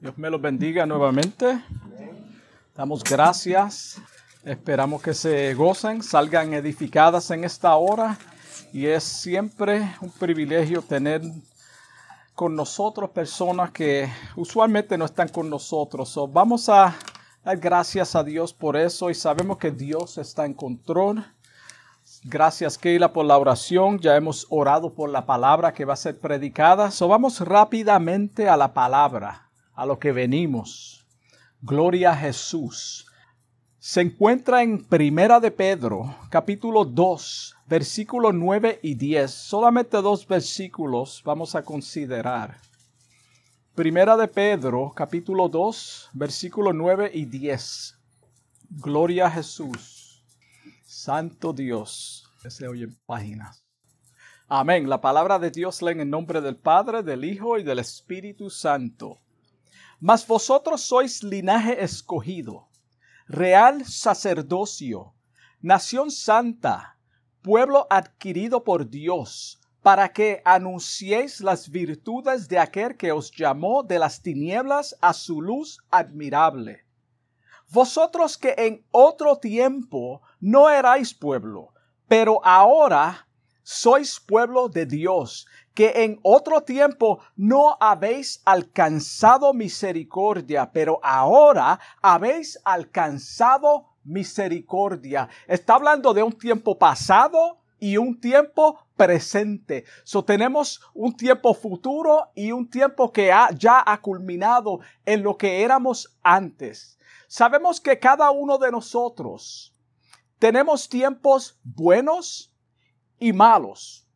Dios me los bendiga nuevamente. Damos gracias. Esperamos que se gocen, salgan edificadas en esta hora. Y es siempre un privilegio tener con nosotros personas que usualmente no están con nosotros. vamos a dar gracias a Dios por eso y sabemos que Dios está en control. Gracias Keila por la oración. Ya hemos orado por la palabra que va a ser predicada. So vamos rápidamente a la palabra, a lo que venimos. Gloria a Jesús. Se encuentra en Primera de Pedro, capítulo 2, versículos 9 y 10. Solamente dos versículos vamos a considerar. Primera de Pedro, capítulo 2, versículos 9 y 10. Gloria a Jesús. Santo Dios. Que se oye páginas. Amén. La palabra de Dios leen en nombre del Padre, del Hijo y del Espíritu Santo. Mas vosotros sois linaje escogido, real sacerdocio, nación santa pueblo adquirido por Dios, para que anunciéis las virtudes de aquel que os llamó de las tinieblas a su luz admirable. Vosotros que en otro tiempo no erais pueblo, pero ahora sois pueblo de Dios, que en otro tiempo no habéis alcanzado misericordia, pero ahora habéis alcanzado misericordia. Está hablando de un tiempo pasado y un tiempo presente. So tenemos un tiempo futuro y un tiempo que ya ha culminado en lo que éramos antes. Sabemos que cada uno de nosotros tenemos tiempos buenos y malos.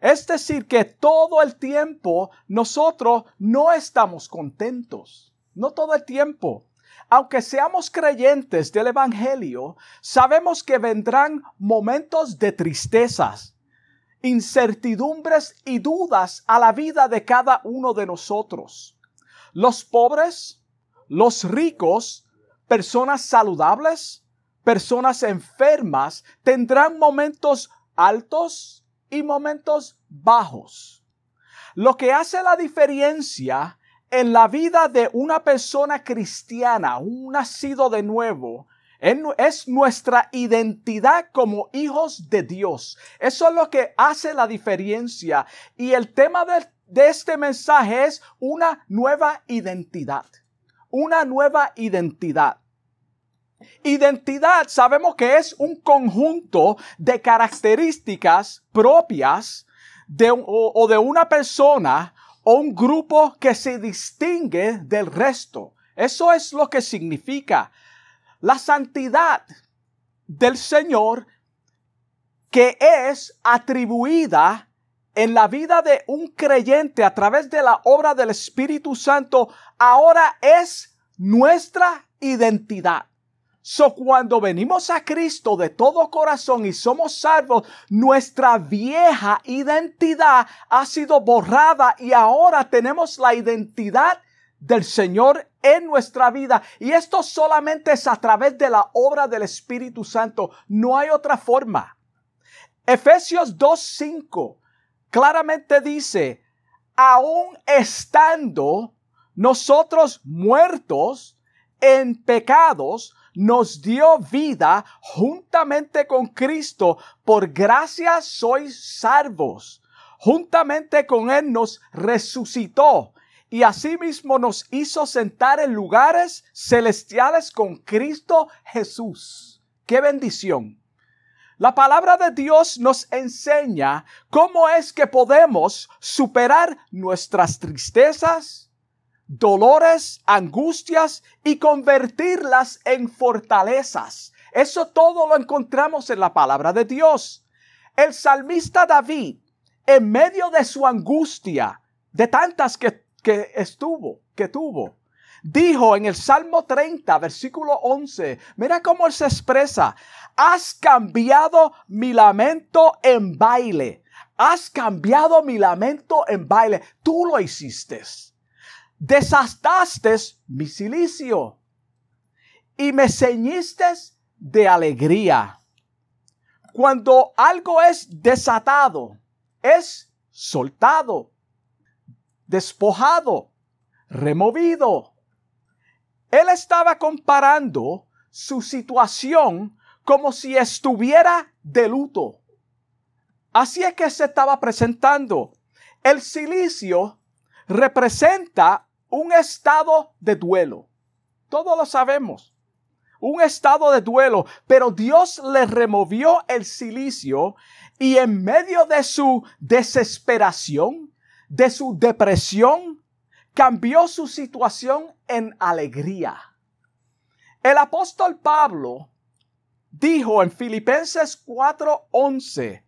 Es decir, que todo el tiempo nosotros no estamos contentos. No todo el tiempo. Aunque seamos creyentes del Evangelio, sabemos que vendrán momentos de tristezas, incertidumbres y dudas a la vida de cada uno de nosotros. Los pobres, los ricos, personas saludables, personas enfermas, tendrán momentos altos y momentos bajos. Lo que hace la diferencia en la vida de una persona cristiana, un nacido de nuevo, es nuestra identidad como hijos de Dios. Eso es lo que hace la diferencia. Y el tema de, este mensaje es una nueva identidad. Una nueva identidad. Identidad sabemos que es un conjunto de características propias de, o de una persona o un grupo que se distingue del resto. Eso es lo que significa la santidad del Señor que es atribuida en la vida de un creyente a través de la obra del Espíritu Santo, ahora es nuestra identidad. So, cuando venimos a Cristo de todo corazón y somos salvos, nuestra vieja identidad ha sido borrada y ahora tenemos la identidad del Señor en nuestra vida. Y esto solamente es a través de la obra del Espíritu Santo. No hay otra forma. Efesios 2.5 claramente dice, aún estando nosotros muertos en pecados, nos dio vida juntamente con Cristo. Por gracia sois salvos. Juntamente con Él nos resucitó y asimismo nos hizo sentar en lugares celestiales con Cristo Jesús. ¡Qué bendición! La palabra de Dios nos enseña cómo es que podemos superar nuestras tristezas, dolores, angustias y convertirlas en fortalezas. Eso todo lo encontramos en la palabra de Dios. El salmista David, en medio de su angustia, de tantas que, que estuvo, que tuvo, dijo en el Salmo 30, versículo 11, mira cómo él se expresa, has cambiado mi lamento en baile, has cambiado mi lamento en baile, tú lo hiciste desastaste mi silicio y me ceñiste de alegría. Cuando algo es desatado, es soltado, despojado, removido. Él estaba comparando su situación como si estuviera de luto. Así es que se estaba presentando. El silicio representa un estado de duelo. Todos lo sabemos. Un estado de duelo. Pero Dios le removió el silicio y en medio de su desesperación, de su depresión, cambió su situación en alegría. El apóstol Pablo dijo en Filipenses 4:11,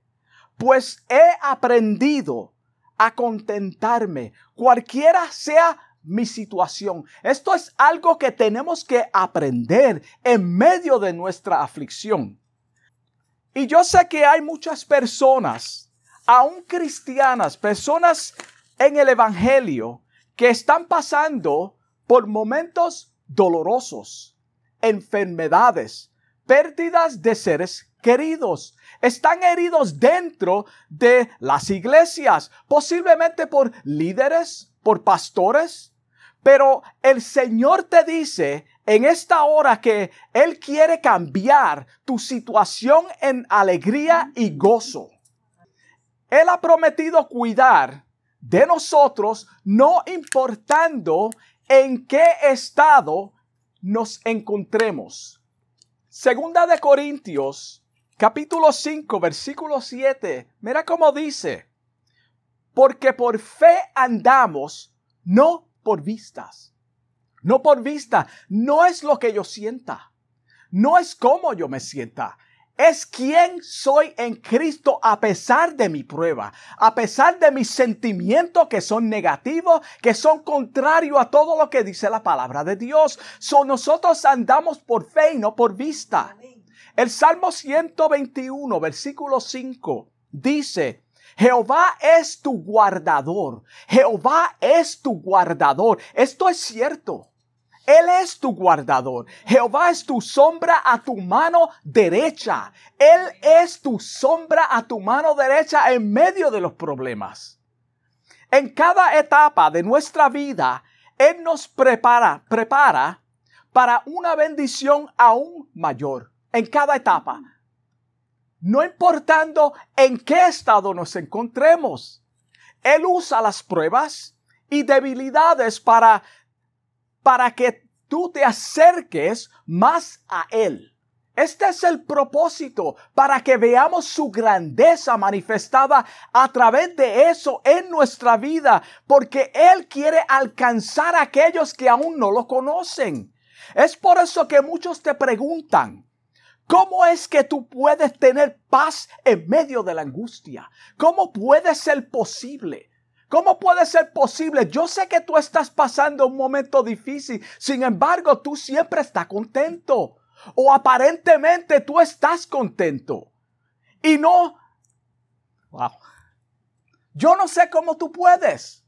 pues he aprendido a contentarme, cualquiera sea mi situación. Esto es algo que tenemos que aprender en medio de nuestra aflicción. Y yo sé que hay muchas personas, aún cristianas, personas en el Evangelio, que están pasando por momentos dolorosos, enfermedades, pérdidas de seres queridos. Están heridos dentro de las iglesias, posiblemente por líderes, por pastores. Pero el Señor te dice en esta hora que Él quiere cambiar tu situación en alegría y gozo. Él ha prometido cuidar de nosotros, no importando en qué estado nos encontremos. Segunda de Corintios, capítulo 5, versículo 7. Mira cómo dice, porque por fe andamos, no por vistas. No por vista, no es lo que yo sienta, no es como yo me sienta, es quien soy en Cristo a pesar de mi prueba, a pesar de mis sentimientos que son negativos, que son contrarios a todo lo que dice la palabra de Dios. So, nosotros andamos por fe y no por vista. El Salmo 121, versículo 5, dice, Jehová es tu guardador. Jehová es tu guardador. Esto es cierto. Él es tu guardador. Jehová es tu sombra a tu mano derecha. Él es tu sombra a tu mano derecha en medio de los problemas. En cada etapa de nuestra vida, Él nos prepara, prepara para una bendición aún mayor. En cada etapa. No importando en qué estado nos encontremos. Él usa las pruebas y debilidades para para que tú te acerques más a Él. Este es el propósito, para que veamos su grandeza manifestada a través de eso en nuestra vida, porque Él quiere alcanzar a aquellos que aún no lo conocen. Es por eso que muchos te preguntan, ¿cómo es que tú puedes tener paz en medio de la angustia? ¿Cómo puede ser posible? ¿Cómo puede ser posible? Yo sé que tú estás pasando un momento difícil, sin embargo, tú siempre estás contento. O aparentemente tú estás contento. Y no... Wow. Yo no sé cómo tú puedes.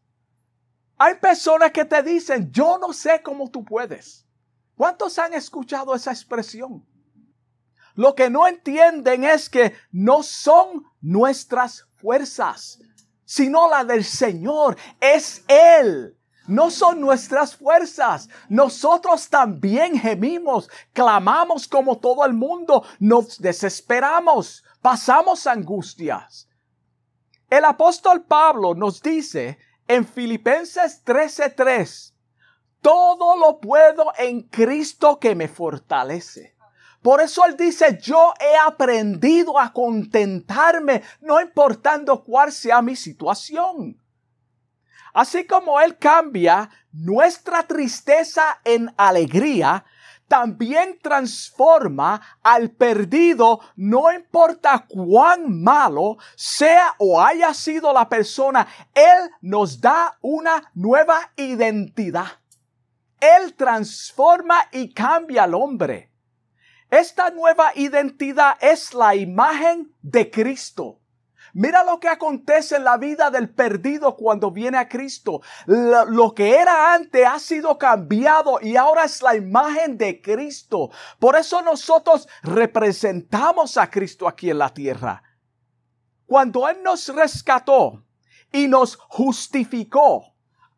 Hay personas que te dicen, yo no sé cómo tú puedes. ¿Cuántos han escuchado esa expresión? Lo que no entienden es que no son nuestras fuerzas, sino la del Señor. Es Él. No son nuestras fuerzas. Nosotros también gemimos, clamamos como todo el mundo, nos desesperamos, pasamos angustias. El apóstol Pablo nos dice en Filipenses 13:3, todo lo puedo en Cristo que me fortalece. Por eso Él dice, yo he aprendido a contentarme, no importando cuál sea mi situación. Así como Él cambia nuestra tristeza en alegría, también transforma al perdido, no importa cuán malo sea o haya sido la persona, Él nos da una nueva identidad. Él transforma y cambia al hombre. Esta nueva identidad es la imagen de Cristo. Mira lo que acontece en la vida del perdido cuando viene a Cristo. Lo, que era antes ha sido cambiado y ahora es la imagen de Cristo. Por eso nosotros representamos a Cristo aquí en la tierra. Cuando Él nos rescató y nos justificó,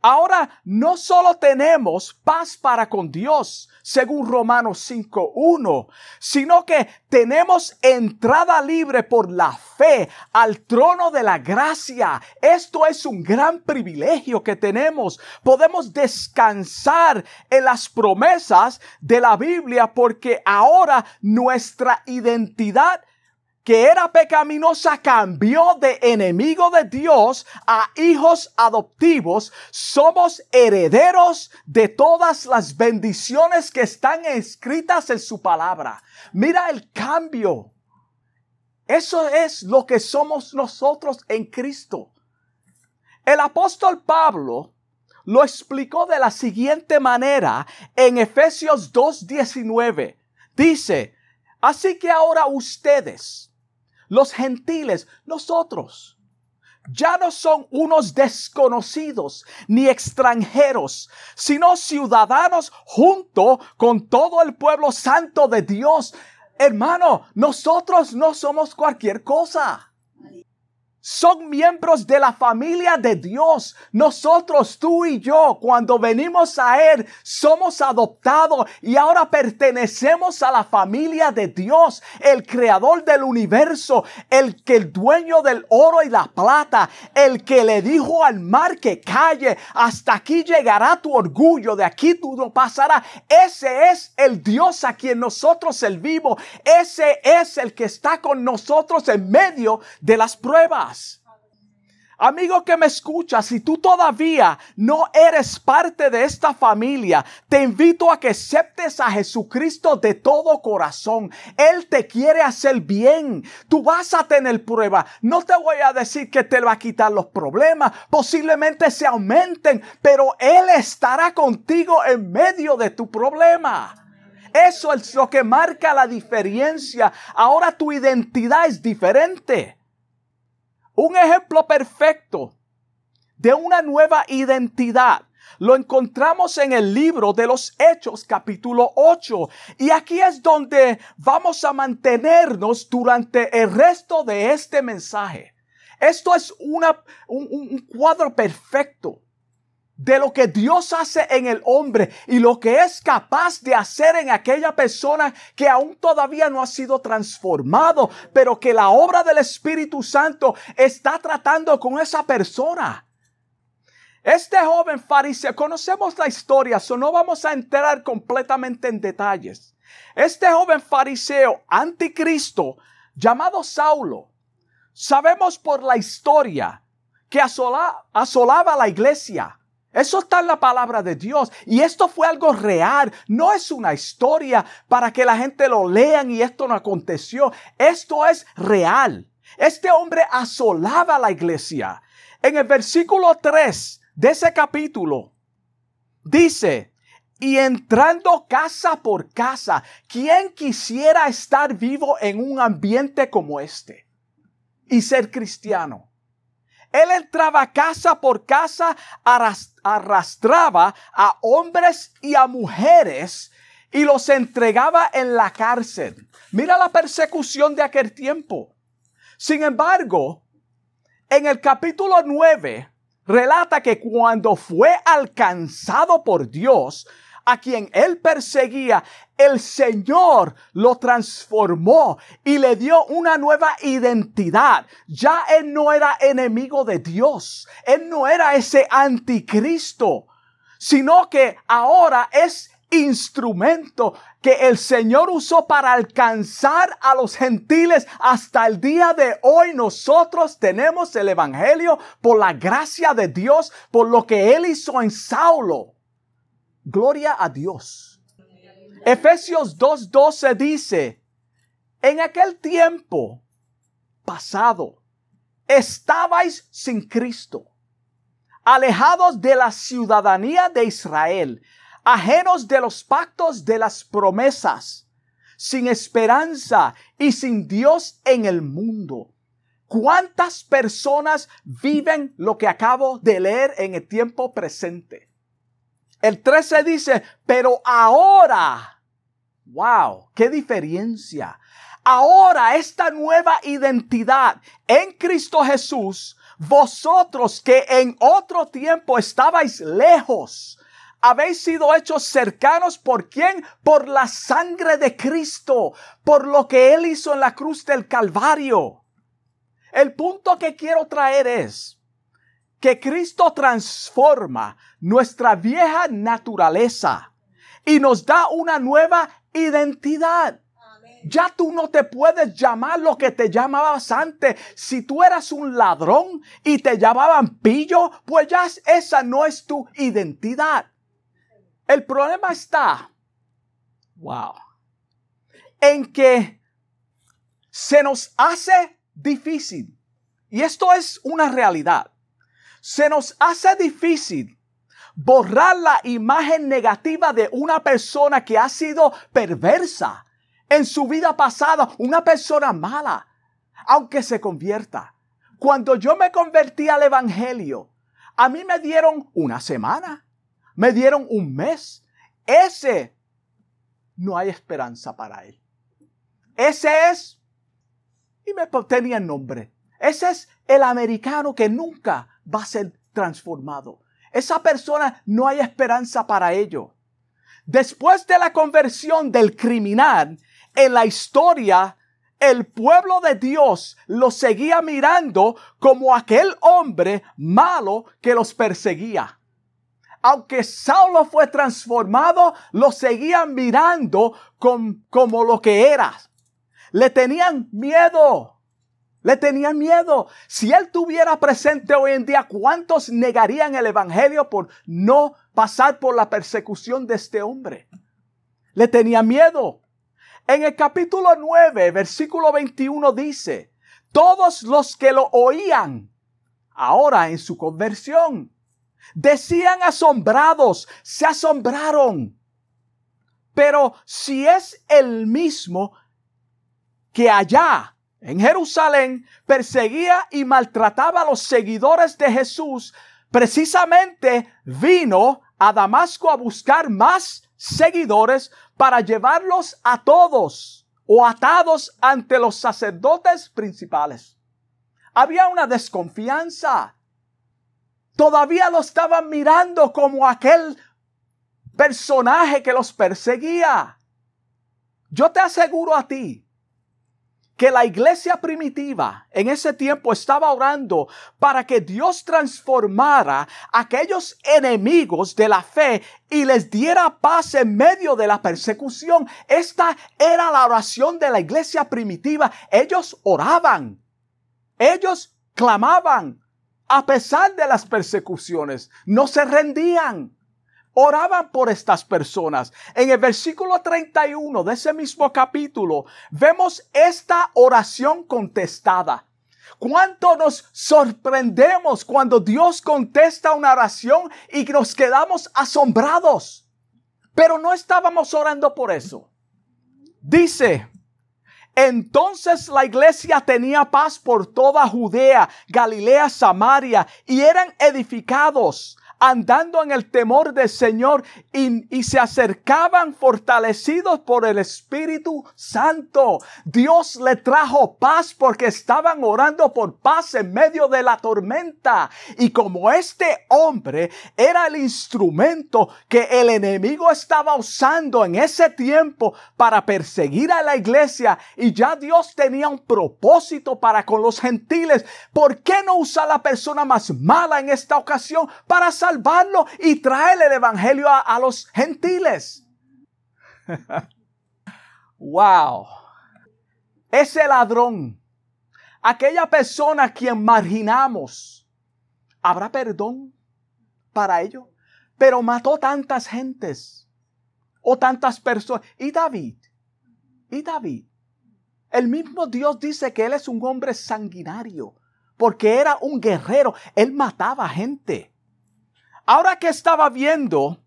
Ahora no solo tenemos paz para con Dios, según Romanos 5.1, sino que tenemos entrada libre por la fe al trono de la gracia. Esto es un gran privilegio que tenemos. Podemos descansar en las promesas de la Biblia porque ahora nuestra identidad que era pecaminosa cambió de enemigo de Dios a hijos adoptivos, somos herederos de todas las bendiciones que están escritas en su palabra. Mira el cambio. Eso es lo que somos nosotros en Cristo. El apóstol Pablo lo explicó de la siguiente manera en Efesios 2.19. Dice, así que ahora ustedes, los gentiles, nosotros. Ya no son unos desconocidos ni extranjeros, sino ciudadanos junto con todo el pueblo santo de Dios. Hermano, nosotros no somos cualquier cosa son miembros de la familia de Dios. Nosotros, tú y yo, cuando venimos a Él, somos adoptados y ahora pertenecemos a la familia de Dios, el creador del universo, el que el dueño del oro y la plata, el que le dijo al mar que calle, hasta aquí llegará tu orgullo, de aquí tú no pasarás. Ese es el Dios a quien nosotros servimos. Ese es el que está con nosotros en medio de las pruebas. Amigo que me escucha, si tú todavía no eres parte de esta familia, te invito a que aceptes a Jesucristo de todo corazón. Él te quiere hacer bien. Tú vas a tener prueba. No te voy a decir que te va a quitar los problemas. Posiblemente se aumenten, pero Él estará contigo en medio de tu problema. Eso es lo que marca la diferencia. Ahora tu identidad es diferente. Un ejemplo perfecto de una nueva identidad lo encontramos en el libro de los Hechos capítulo 8. Y aquí es donde vamos a mantenernos durante el resto de este mensaje. Esto es una, un, un cuadro perfecto de lo que Dios hace en el hombre y lo que es capaz de hacer en aquella persona que aún todavía no ha sido transformado, pero que la obra del Espíritu Santo está tratando con esa persona. Este joven fariseo, conocemos la historia, so no vamos a entrar completamente en detalles. Este joven fariseo anticristo llamado Saulo, sabemos por la historia que asolaba la iglesia eso está en la palabra de Dios. Y esto fue algo real. No es una historia para que la gente lo lean y esto no aconteció. Esto es real. Este hombre asolaba la iglesia. En el versículo 3 de ese capítulo dice, y entrando casa por casa, ¿quién quisiera estar vivo en un ambiente como este y ser cristiano? Él entraba casa por casa, arrastraba a hombres y a mujeres y los entregaba en la cárcel. Mira la persecución de aquel tiempo. Sin embargo, en el capítulo 9 relata que cuando fue alcanzado por Dios, a quien él perseguía, el Señor lo transformó y le dio una nueva identidad. Ya él no era enemigo de Dios. Él no era ese anticristo, sino que ahora es instrumento que el Señor usó para alcanzar a los gentiles. Hasta el día de hoy nosotros tenemos el Evangelio por la gracia de Dios, por lo que Él hizo en Saulo. Gloria a Dios. Efesios 2.12 dice, en aquel tiempo pasado, estabais sin Cristo, alejados de la ciudadanía de Israel, ajenos de los pactos de las promesas, sin esperanza y sin Dios en el mundo. ¿Cuántas personas viven lo que acabo de leer en el tiempo presente? El 13 dice, pero ahora, wow, qué diferencia. Ahora esta nueva identidad en Cristo Jesús vosotros que en otro tiempo estabais lejos, habéis sido hechos cercanos por quién? Por la sangre de Cristo, por lo que Él hizo en la cruz del Calvario. El punto que quiero traer es que Cristo transforma nuestra vieja naturaleza y nos da una nueva identidad. Ya tú no te puedes llamar lo que te llamabas antes. Si tú eras un ladrón y te llamaban pillo, pues ya esa no es tu identidad. El problema está, wow, en que se nos hace difícil. Y esto es una realidad. Se nos hace difícil borrar la imagen negativa de una persona que ha sido perversa en su vida pasada, una persona mala, aunque se convierta. Cuando yo me convertí al Evangelio, a mí me dieron una semana, me dieron un mes. Ese no hay esperanza para él. Ese es, y me tenía el nombre, ese es el americano que nunca va a ser transformado. Esa persona no hay esperanza para ello. Después de la conversión del criminal, en la historia, el pueblo de Dios lo seguía mirando como aquel hombre malo que los perseguía. Aunque Saulo fue transformado, lo seguían mirando como lo que era. Le tenían miedo. Le tenían miedo. Si él tuviera presente hoy en día, ¿cuántos negarían el Evangelio por no pasar por la persecución de este hombre? Le tenía miedo. En el capítulo 9, versículo 21 dice, todos los que lo oían, ahora en su conversión, decían asombrados, se asombraron. Pero si es el mismo que allá en Jerusalén perseguía y maltrataba a los seguidores de Jesús, precisamente vino a Damasco a buscar más seguidores para llevarlos a todos o atados ante los sacerdotes principales. Había una desconfianza. Todavía lo estaban mirando como aquel personaje que los perseguía. Yo te aseguro a ti que la iglesia primitiva en ese tiempo estaba orando para que Dios transformara aquellos enemigos de la fe y les diera paz en medio de la persecución. Esta era la oración de la iglesia primitiva. Ellos oraban, ellos clamaban a pesar de las persecuciones, no se rendían oraban por estas personas. En el versículo 31 de ese mismo capítulo vemos esta oración contestada. ¿Cuánto nos sorprendemos cuando Dios contesta una oración y nos quedamos asombrados? Pero no estábamos orando por eso. Dice, entonces la iglesia tenía paz por toda Judea, Galilea, Samaria, y eran edificados andando en el temor del Señor y, se acercaban fortalecidos por el Espíritu Santo. Dios le trajo paz porque estaban orando por paz en medio de la tormenta. Y como este hombre era el instrumento que el enemigo estaba usando en ese tiempo para perseguir a la iglesia y ya Dios tenía un propósito para con los gentiles, ¿por qué no usar la persona más mala en esta ocasión para salvarlo y traer el evangelio a, a los gentiles. wow. Ese ladrón, aquella persona a quien marginamos, ¿habrá perdón para ello? Pero mató tantas gentes o tantas personas. ¿Y David? ¿Y David? El mismo Dios dice que él es un hombre sanguinario, porque era un guerrero, él mataba gente. Ahora que estaba viendo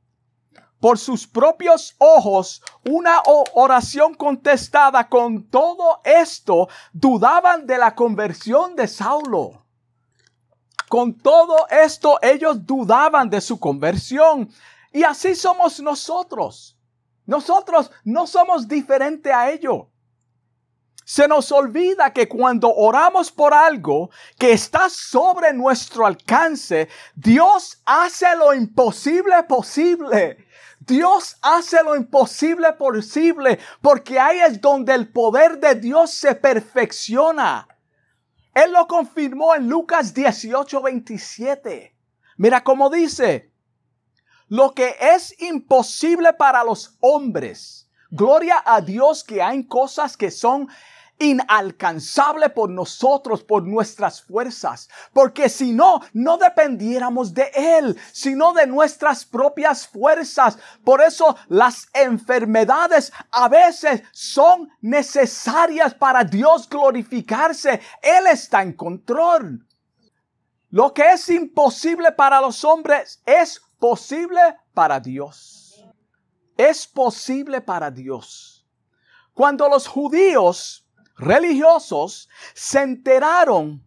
por sus propios ojos una oración contestada con todo esto, dudaban de la conversión de Saulo. Con todo esto ellos dudaban de su conversión. Y así somos nosotros. Nosotros no somos diferentes a ellos. Se nos olvida que cuando oramos por algo que está sobre nuestro alcance, Dios hace lo imposible posible. Dios hace lo imposible posible porque ahí es donde el poder de Dios se perfecciona. Él lo confirmó en Lucas 18, 27. Mira cómo dice, lo que es imposible para los hombres. Gloria a Dios que hay cosas que son inalcanzable por nosotros, por nuestras fuerzas, porque si no, no dependiéramos de Él, sino de nuestras propias fuerzas. Por eso las enfermedades a veces son necesarias para Dios glorificarse. Él está en control. Lo que es imposible para los hombres es posible para Dios. Es posible para Dios. Cuando los judíos religiosos se enteraron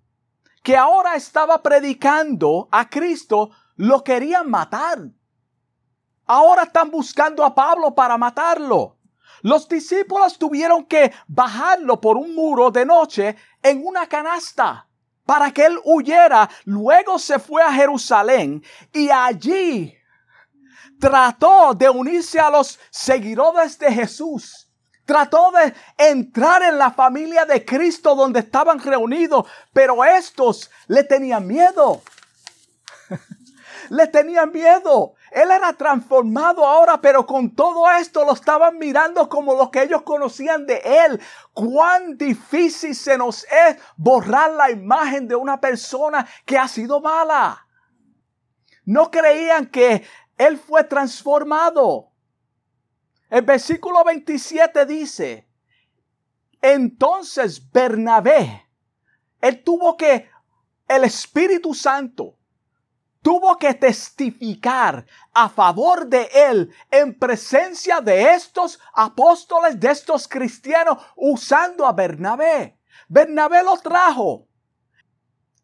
que ahora estaba predicando a Cristo, lo querían matar. Ahora están buscando a Pablo para matarlo. Los discípulos tuvieron que bajarlo por un muro de noche en una canasta para que él huyera. Luego se fue a Jerusalén y allí trató de unirse a los seguidores de Jesús Trató de entrar en la familia de Cristo donde estaban reunidos, pero estos le tenían miedo. le tenían miedo. Él era transformado ahora, pero con todo esto lo estaban mirando como lo que ellos conocían de él. Cuán difícil se nos es borrar la imagen de una persona que ha sido mala. No creían que él fue transformado. El versículo 27 dice, entonces Bernabé, él tuvo que, el Espíritu Santo, tuvo que testificar a favor de él en presencia de estos apóstoles, de estos cristianos, usando a Bernabé. Bernabé lo trajo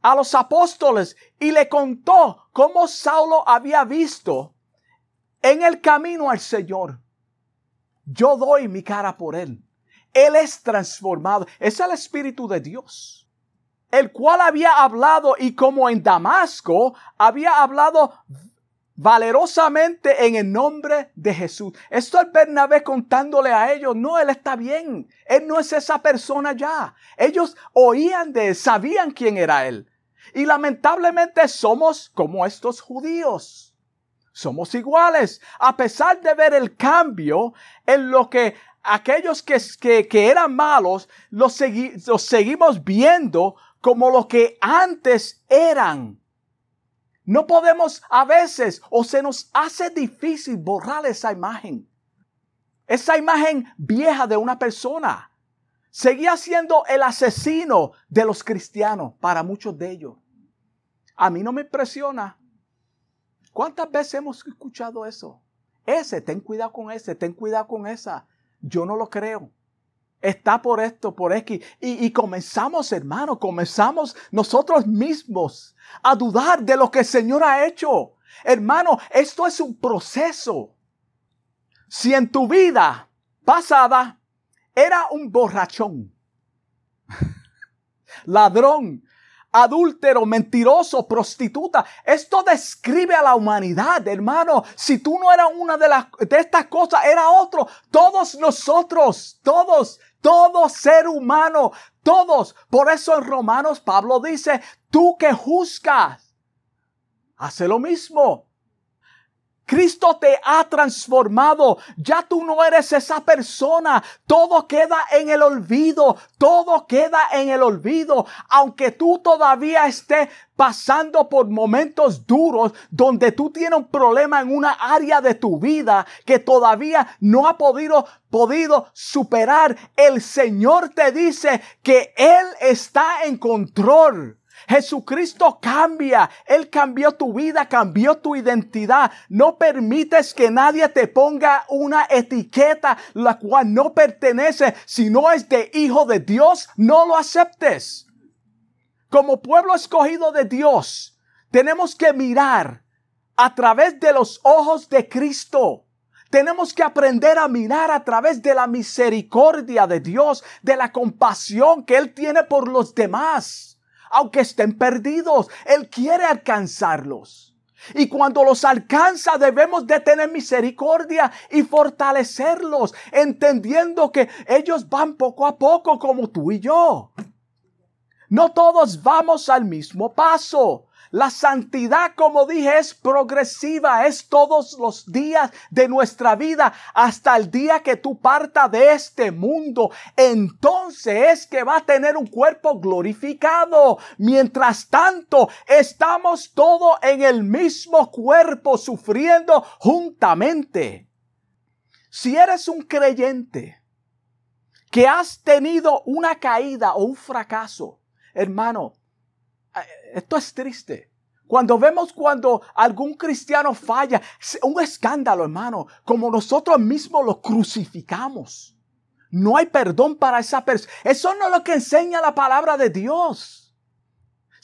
a los apóstoles y le contó cómo Saulo había visto en el camino al Señor. Yo doy mi cara por él. Él es transformado. Es el Espíritu de Dios. El cual había hablado y como en Damasco había hablado valerosamente en el nombre de Jesús. Esto es Bernabé contándole a ellos, no, él está bien, él no es esa persona ya. Ellos oían de él, sabían quién era él. Y lamentablemente somos como estos judíos somos iguales. A pesar de ver el cambio en lo que aquellos que, que, eran malos, los, los seguimos viendo como lo que antes eran. No podemos a veces o se nos hace difícil borrar esa imagen. Esa imagen vieja de una persona. Seguía siendo el asesino de los cristianos para muchos de ellos. A mí no me impresiona ¿Cuántas veces hemos escuchado eso? Ese, ten cuidado con ese, ten cuidado con esa. Yo no lo creo. Está por esto, por X. Y, y comenzamos, hermano, comenzamos nosotros mismos a dudar de lo que el Señor ha hecho. Hermano, esto es un proceso. Si en tu vida pasada era un borrachón, ladrón, adúltero, mentiroso, prostituta. Esto describe a la humanidad, hermano. Si tú no eras una de, las, de estas cosas, era otro. Todos nosotros, todos, todo ser humano, todos. Por eso en Romanos Pablo dice, tú que juzgas, hace lo mismo. Cristo te ha transformado. Ya tú no eres esa persona. Todo queda en el olvido. Todo queda en el olvido. Aunque tú todavía estés pasando por momentos duros donde tú tienes un problema en una área de tu vida que todavía no ha podido, podido superar, el Señor te dice que Él está en control. Jesucristo cambia. Él cambió tu vida, cambió tu identidad. No permites que nadie te ponga una etiqueta la cual no pertenece. Si no es de hijo de Dios, no lo aceptes. Como pueblo escogido de Dios, tenemos que mirar a través de los ojos de Cristo. Tenemos que aprender a mirar a través de la misericordia de Dios, de la compasión que Él tiene por los demás. Aunque estén perdidos, Él quiere alcanzarlos. Y cuando los alcanza debemos de tener misericordia y fortalecerlos, entendiendo que ellos van poco a poco como tú y yo. No todos vamos al mismo paso. La santidad, como dije, es progresiva, es todos los días de nuestra vida hasta el día que tú partas de este mundo. Entonces es que va a tener un cuerpo glorificado. Mientras tanto, estamos todos en el mismo cuerpo sufriendo juntamente. Si eres un creyente que has tenido una caída o un fracaso, hermano, esto es triste. Cuando vemos cuando algún cristiano falla, un escándalo, hermano, como nosotros mismos lo crucificamos. No hay perdón para esa persona. Eso no es lo que enseña la palabra de Dios.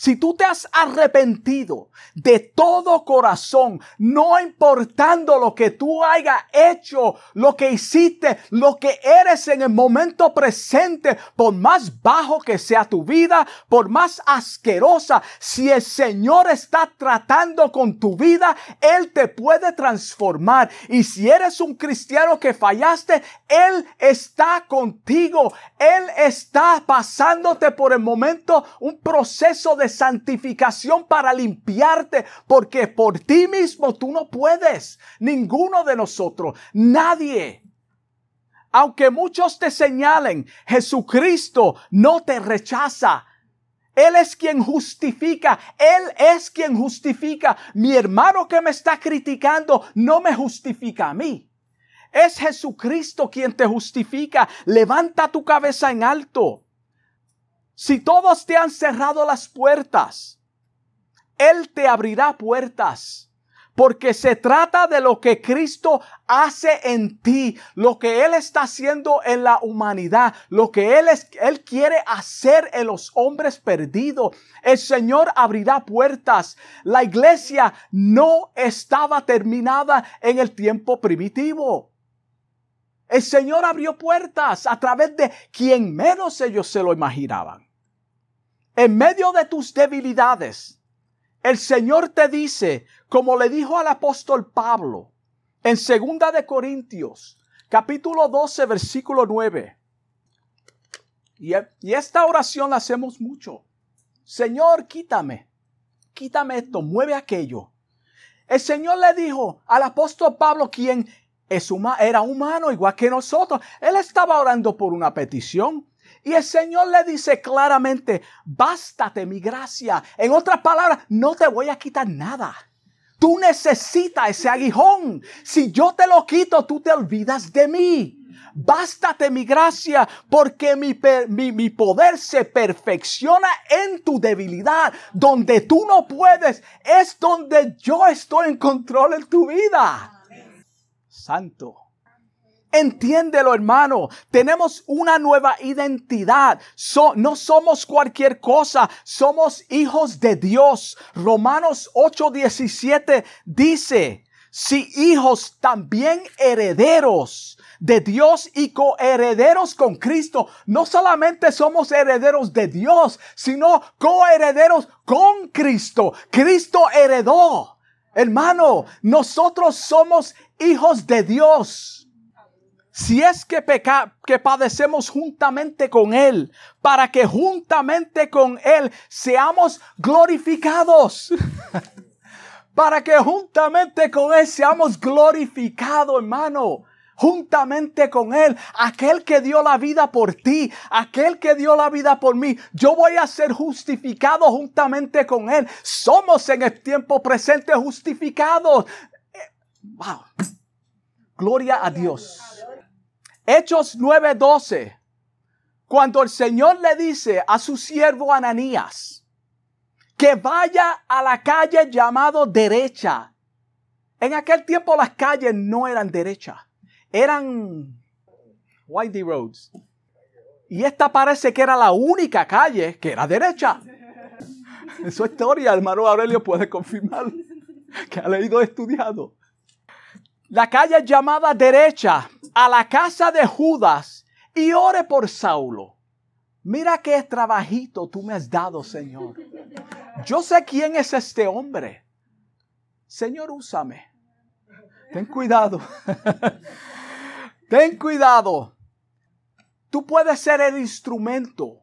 Si tú te has arrepentido de todo corazón, no importando lo que tú hayas hecho, lo que hiciste, lo que eres en el momento presente, por más bajo que sea tu vida, por más asquerosa, si el Señor está tratando con tu vida, Él te puede transformar. Y si eres un cristiano que fallaste, Él está contigo. Él está pasándote por el momento un proceso de santificación para limpiarte, porque por ti mismo tú no puedes, ninguno de nosotros, nadie. Aunque muchos te señalen, Jesucristo no te rechaza. Él es quien justifica. Él es quien justifica. Mi hermano que me está criticando no me justifica a mí. Es Jesucristo quien te justifica. Levanta tu cabeza en alto. Si todos te han cerrado las puertas, Él te abrirá puertas. Porque se trata de lo que Cristo hace en ti, lo que Él está haciendo en la humanidad, lo que Él, es, Él quiere hacer en los hombres perdidos. El Señor abrirá puertas. La iglesia no estaba terminada en el tiempo primitivo. El Señor abrió puertas a través de quien menos ellos se lo imaginaban. En medio de tus debilidades, el Señor te dice, como le dijo al apóstol Pablo, en segunda de Corintios, capítulo 12, versículo 9. Y, y esta oración la hacemos mucho. Señor, quítame, quítame esto, mueve aquello. El Señor le dijo al apóstol Pablo, quien era humano igual que nosotros. Él estaba orando por una petición. Y el Señor le dice claramente, bástate mi gracia. En otras palabras, no te voy a quitar nada. Tú necesitas ese aguijón. Si yo te lo quito, tú te olvidas de mí. Bástate mi gracia, porque mi, mi, mi, poder se perfecciona en tu debilidad. Donde tú no puedes, es donde yo estoy en control en tu vida santo. Entiéndelo, hermano. Tenemos una nueva identidad. no somos cualquier cosa. Somos hijos de Dios. Romanos 8:17 dice, si hijos también herederos de Dios y coherederos con Cristo, no solamente somos herederos de Dios, sino coherederos con Cristo. Cristo heredó. Hermano, nosotros somos hijos de Dios. Si es que, peca, que padecemos juntamente con Él, para que juntamente con Él seamos glorificados. para que juntamente con Él seamos glorificados, hermano juntamente con Él, aquel que dio la vida por ti, aquel que dio la vida por mí, yo voy a ser justificado juntamente con Él. Somos en el tiempo presente justificados. Wow. Gloria a Dios. Hechos 9:12. Cuando el Señor le dice a su siervo Ananías que vaya a la calle llamado derecha. En aquel tiempo las calles no eran derechas eran windy roads. Y esta parece que era la única calle que era derecha. En su historia, hermano Aurelio puede confirmar que ha leído estudiado. La calle llamada derecha, a la casa de Judas y ore por Saulo. Mira qué trabajito tú me has dado, Señor. Yo sé quién es este hombre. Señor, úsame. Ten cuidado. Ten cuidado. Tú puedes ser el instrumento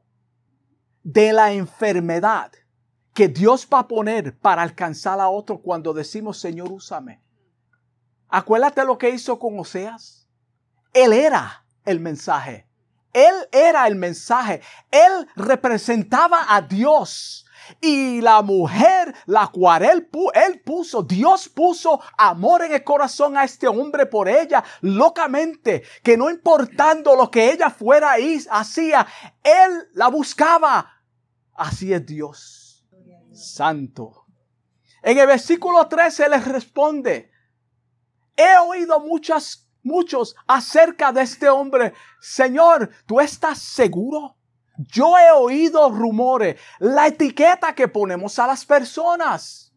de la enfermedad que Dios va a poner para alcanzar a otro cuando decimos, Señor, úsame. Acuérdate lo que hizo con Oseas. Él era el mensaje. Él era el mensaje. Él representaba a Dios. Y la mujer, la cual él, él, puso, Dios puso amor en el corazón a este hombre por ella, locamente, que no importando lo que ella fuera y hacía, él la buscaba. Así es Dios, santo. En el versículo 13 les responde, he oído muchas muchos acerca de este hombre. Señor, ¿tú estás seguro? Yo he oído rumores, la etiqueta que ponemos a las personas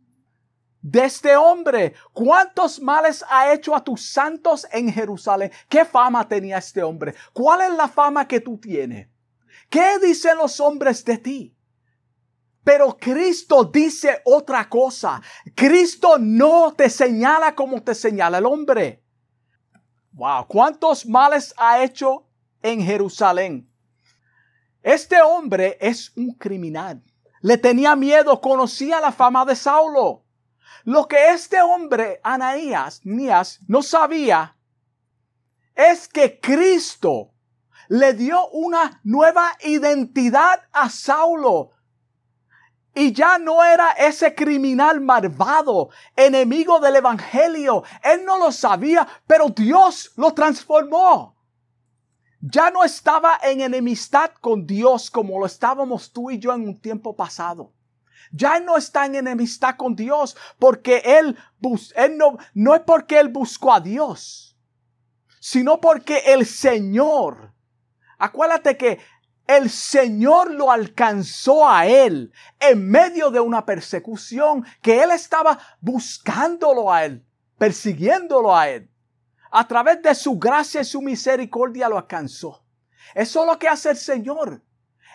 de este hombre. ¿Cuántos males ha hecho a tus santos en Jerusalén? ¿Qué fama tenía este hombre? ¿Cuál es la fama que tú tienes? ¿Qué dicen los hombres de ti? Pero Cristo dice otra cosa. Cristo no te señala como te señala el hombre. Wow, ¿cuántos males ha hecho en Jerusalén? Este hombre es un criminal. Le tenía miedo, conocía la fama de Saulo. Lo que este hombre, Anaías, Nías, no sabía es que Cristo le dio una nueva identidad a Saulo. Y ya no era ese criminal malvado, enemigo del Evangelio. Él no lo sabía, pero Dios lo transformó. Ya no estaba en enemistad con Dios como lo estábamos tú y yo en un tiempo pasado. Ya no está en enemistad con Dios porque él, no, no es porque él buscó a Dios, sino porque el Señor, acuérdate que el Señor lo alcanzó a él en medio de una persecución que él estaba buscándolo a él, persiguiéndolo a él. A través de su gracia y su misericordia lo alcanzó. Eso es lo que hace el Señor.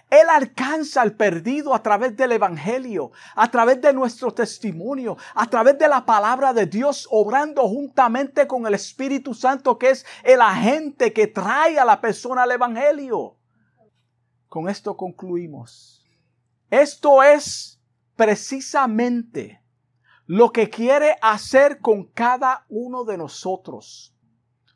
Él alcanza al perdido a través del Evangelio, a través de nuestro testimonio, a través de la palabra de Dios, obrando juntamente con el Espíritu Santo, que es el agente que trae a la persona al Evangelio. Con esto concluimos. Esto es precisamente lo que quiere hacer con cada uno de nosotros.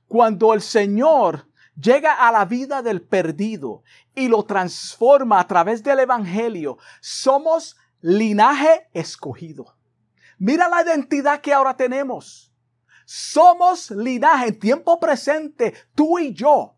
Cuando el Señor llega a la vida del perdido y lo transforma a través del Evangelio, somos linaje escogido. Mira la identidad que ahora tenemos. Somos linaje en tiempo presente, tú y yo.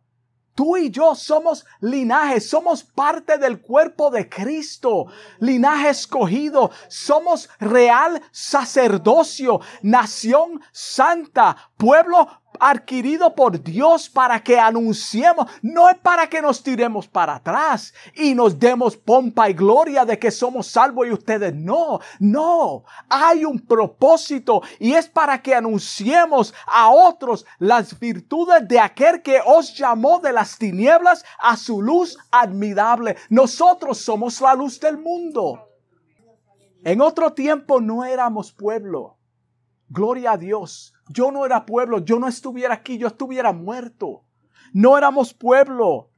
Tú y yo somos linaje, somos parte del cuerpo de Cristo, linaje escogido, somos real sacerdocio, nación santa, pueblo adquirido por Dios para que anunciemos, no es para que nos tiremos para atrás y nos demos pompa y gloria de que somos salvos y ustedes no, no, hay un propósito y es para que anunciemos a otros las virtudes de aquel que os llamó de las tinieblas a su luz admirable. Nosotros somos la luz del mundo. En otro tiempo no éramos pueblo. Gloria a Dios yo no era pueblo, yo no estuviera aquí, yo estuviera muerto. No éramos pueblo.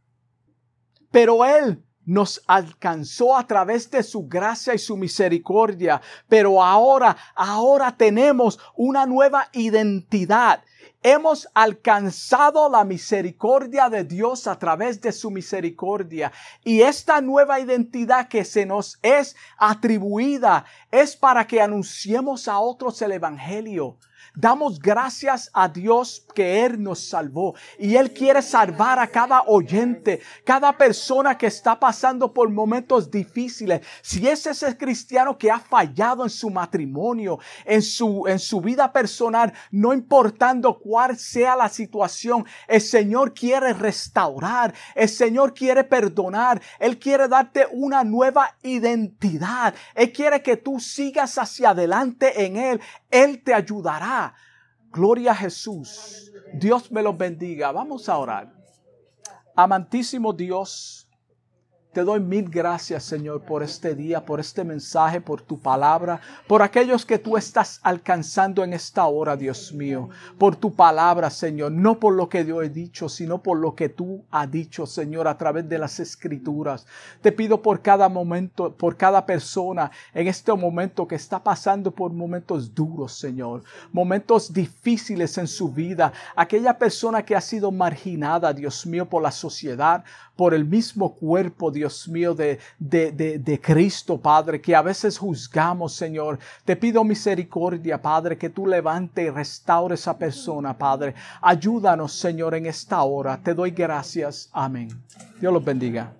Pero Él nos alcanzó a través de su gracia y su misericordia. Pero ahora, ahora tenemos una nueva identidad hemos alcanzado la misericordia de Dios a través de su misericordia. Y esta nueva identidad que se nos es atribuida es para que anunciemos a otros el Evangelio. Damos gracias a Dios que Él nos salvó y Él quiere salvar a cada oyente, cada persona que está pasando por momentos difíciles. Si es ese cristiano que ha fallado en su matrimonio, en su, en su vida personal, no importando cuál sea la situación, el Señor quiere restaurar, el Señor quiere perdonar, Él quiere darte una nueva identidad, Él quiere que tú sigas hacia adelante en Él, Él te ayudará. Gloria a Jesús. Dios me los bendiga. Vamos a orar. Amantísimo Dios. Te doy mil gracias, Señor, por este día, por este mensaje, por tu palabra, por aquellos que tú estás alcanzando en esta hora, Dios mío, por tu palabra, Señor, no por lo que yo he dicho, sino por lo que tú has dicho, Señor, a través de las escrituras. Te pido por cada momento, por cada persona en este momento que está pasando por momentos duros, Señor, momentos difíciles en su vida, aquella persona que ha sido marginada, Dios mío, por la sociedad, por el mismo cuerpo, Dios mío, de, de, de, Cristo, Padre, que a veces juzgamos, Señor. Te pido misericordia, Padre, que tú levante y restaure esa persona, Padre. Ayúdanos, Señor, en esta hora. Te doy gracias. Amén. Dios los bendiga.